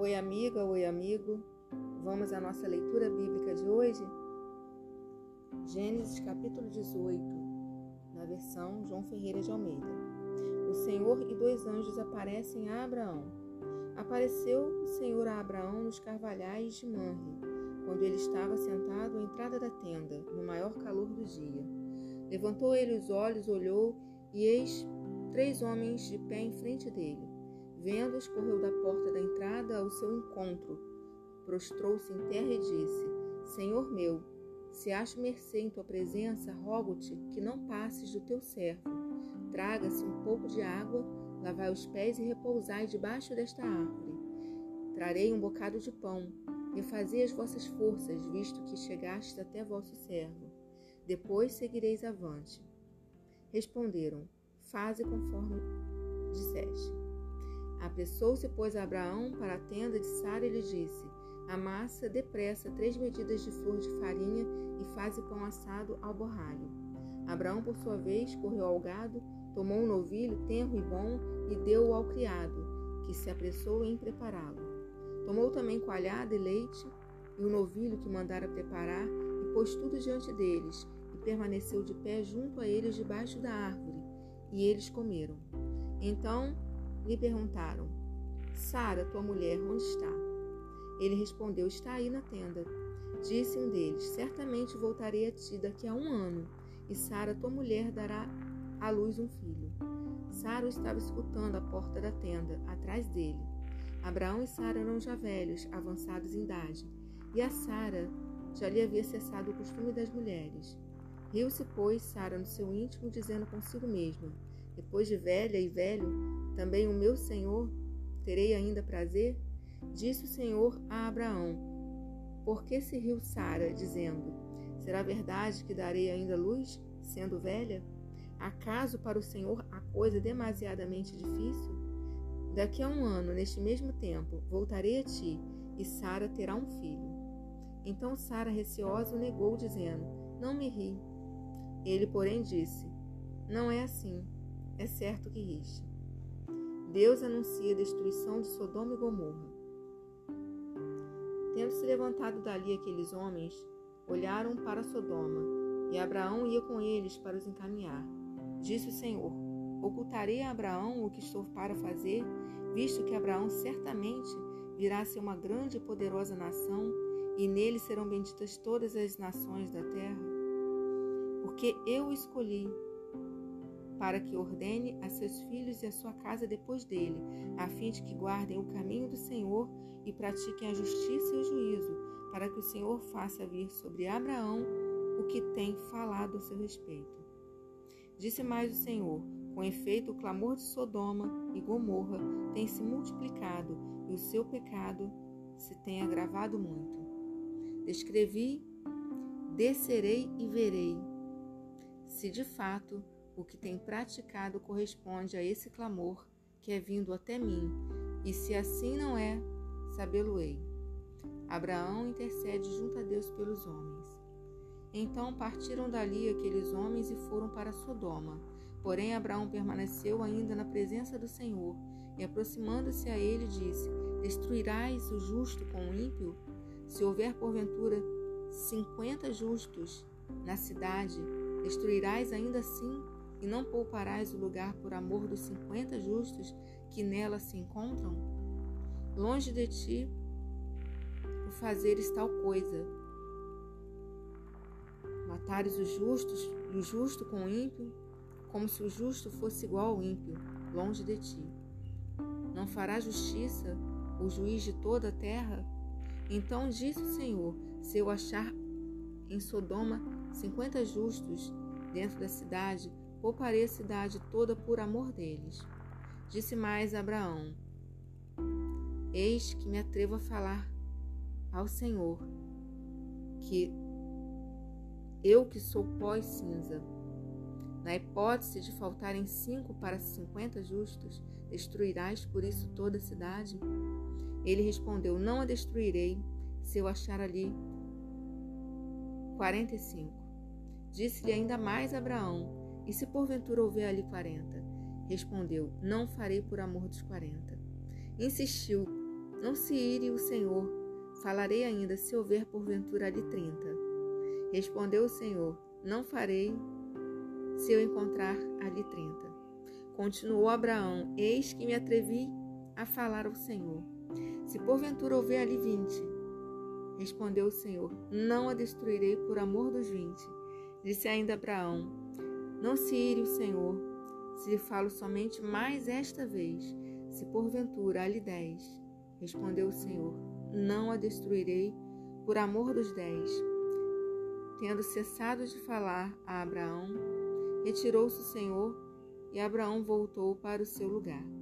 Oi, amiga, oi, amigo. Vamos à nossa leitura bíblica de hoje? Gênesis capítulo 18, na versão João Ferreira de Almeida. O Senhor e dois anjos aparecem a Abraão. Apareceu o Senhor a Abraão nos carvalhais de Manre, quando ele estava sentado à entrada da tenda, no maior calor do dia. Levantou ele os olhos, olhou, e eis três homens de pé em frente dele. Vendo-os, correu da porta da entrada ao seu encontro, prostrou-se em terra e disse: Senhor meu, se acho mercê em tua presença, rogo-te que não passes do teu servo. Traga-se um pouco de água, lavai os pés e repousai debaixo desta árvore. Trarei um bocado de pão, refazei as vossas forças, visto que chegastes até vosso servo. Depois seguireis avante. Responderam: Faze conforme disseste. Apressou-se, pois, Abraão para a tenda de Sara e lhe disse: Amassa depressa três medidas de flor de farinha e faze pão assado ao borralho. Abraão, por sua vez, correu ao gado, tomou um novilho tenro e bom e deu-o ao criado, que se apressou em prepará-lo. Tomou também coalhada e leite e o novilho que mandara preparar e pôs tudo diante deles e permaneceu de pé junto a eles debaixo da árvore, e eles comeram. Então lhe perguntaram: Sara, tua mulher, onde está? Ele respondeu: Está aí na tenda. Disse um deles: Certamente voltarei a ti daqui a um ano, e Sara, tua mulher, dará à luz um filho. Sara estava escutando à porta da tenda, atrás dele. Abraão e Sara eram já velhos, avançados em idade, e a Sara já lhe havia cessado o costume das mulheres. Riu-se, pois, Sara no seu íntimo, dizendo consigo mesma: Depois de velha e velho, também o meu Senhor terei ainda prazer? Disse o Senhor a Abraão: Por que se riu Sara, dizendo: Será verdade que darei ainda luz, sendo velha? Acaso para o Senhor a coisa demasiadamente difícil? Daqui a um ano, neste mesmo tempo, voltarei a ti, e Sara terá um filho. Então Sara, receosa, o negou, dizendo: Não me ri. Ele, porém, disse: Não é assim. É certo que riste. Deus anuncia a destruição de Sodoma e Gomorra. Tendo se levantado dali aqueles homens, olharam para Sodoma, e Abraão ia com eles para os encaminhar. Disse o Senhor: Ocultarei a Abraão o que estou para fazer, visto que Abraão certamente virá a ser uma grande e poderosa nação, e nele serão benditas todas as nações da terra? Porque eu o escolhi para que ordene a seus filhos e a sua casa depois dele, a fim de que guardem o caminho do Senhor e pratiquem a justiça e o juízo, para que o Senhor faça vir sobre Abraão o que tem falado a seu respeito. Disse mais o Senhor: Com efeito, o clamor de Sodoma e Gomorra tem se multiplicado e o seu pecado se tem agravado muito. Descrevi, descerei e verei, se de fato o que tem praticado corresponde a esse clamor que é vindo até mim, e se assim não é, sabê-lo-ei. Abraão intercede junto a Deus pelos homens. Então partiram dali aqueles homens e foram para Sodoma. Porém, Abraão permaneceu ainda na presença do Senhor, e aproximando-se a ele, disse: Destruirás o justo com o ímpio? Se houver porventura cinquenta justos na cidade, destruirás ainda assim e não pouparás o lugar por amor dos cinquenta justos que nela se encontram? Longe de ti o fazeres tal coisa. Matares os justos o justo com o ímpio, como se o justo fosse igual ao ímpio, longe de ti. Não fará justiça o juiz de toda a terra? Então disse o Senhor: Se eu achar em Sodoma cinquenta justos dentro da cidade, pouparei a cidade toda por amor deles. Disse mais Abraão: Eis que me atrevo a falar ao Senhor, que eu que sou pó e cinza, na hipótese de faltarem cinco para cinquenta justos, destruirás por isso toda a cidade? Ele respondeu: Não a destruirei, se eu achar ali quarenta e cinco. Disse-lhe ainda mais Abraão: e se porventura houver ali quarenta? Respondeu: Não farei por amor dos quarenta. Insistiu: Não se ire o Senhor, falarei ainda se houver porventura ali trinta. Respondeu o Senhor: Não farei se eu encontrar ali trinta. Continuou Abraão: Eis que me atrevi a falar ao Senhor. Se porventura houver ali vinte, respondeu o Senhor: Não a destruirei por amor dos vinte. Disse ainda Abraão: Não se ire o Senhor, se lhe falo somente mais esta vez, se porventura ali dez. Respondeu o Senhor: Não a destruirei por amor dos dez. Tendo cessado de falar a Abraão, retirou-se o Senhor e Abraão voltou para o seu lugar.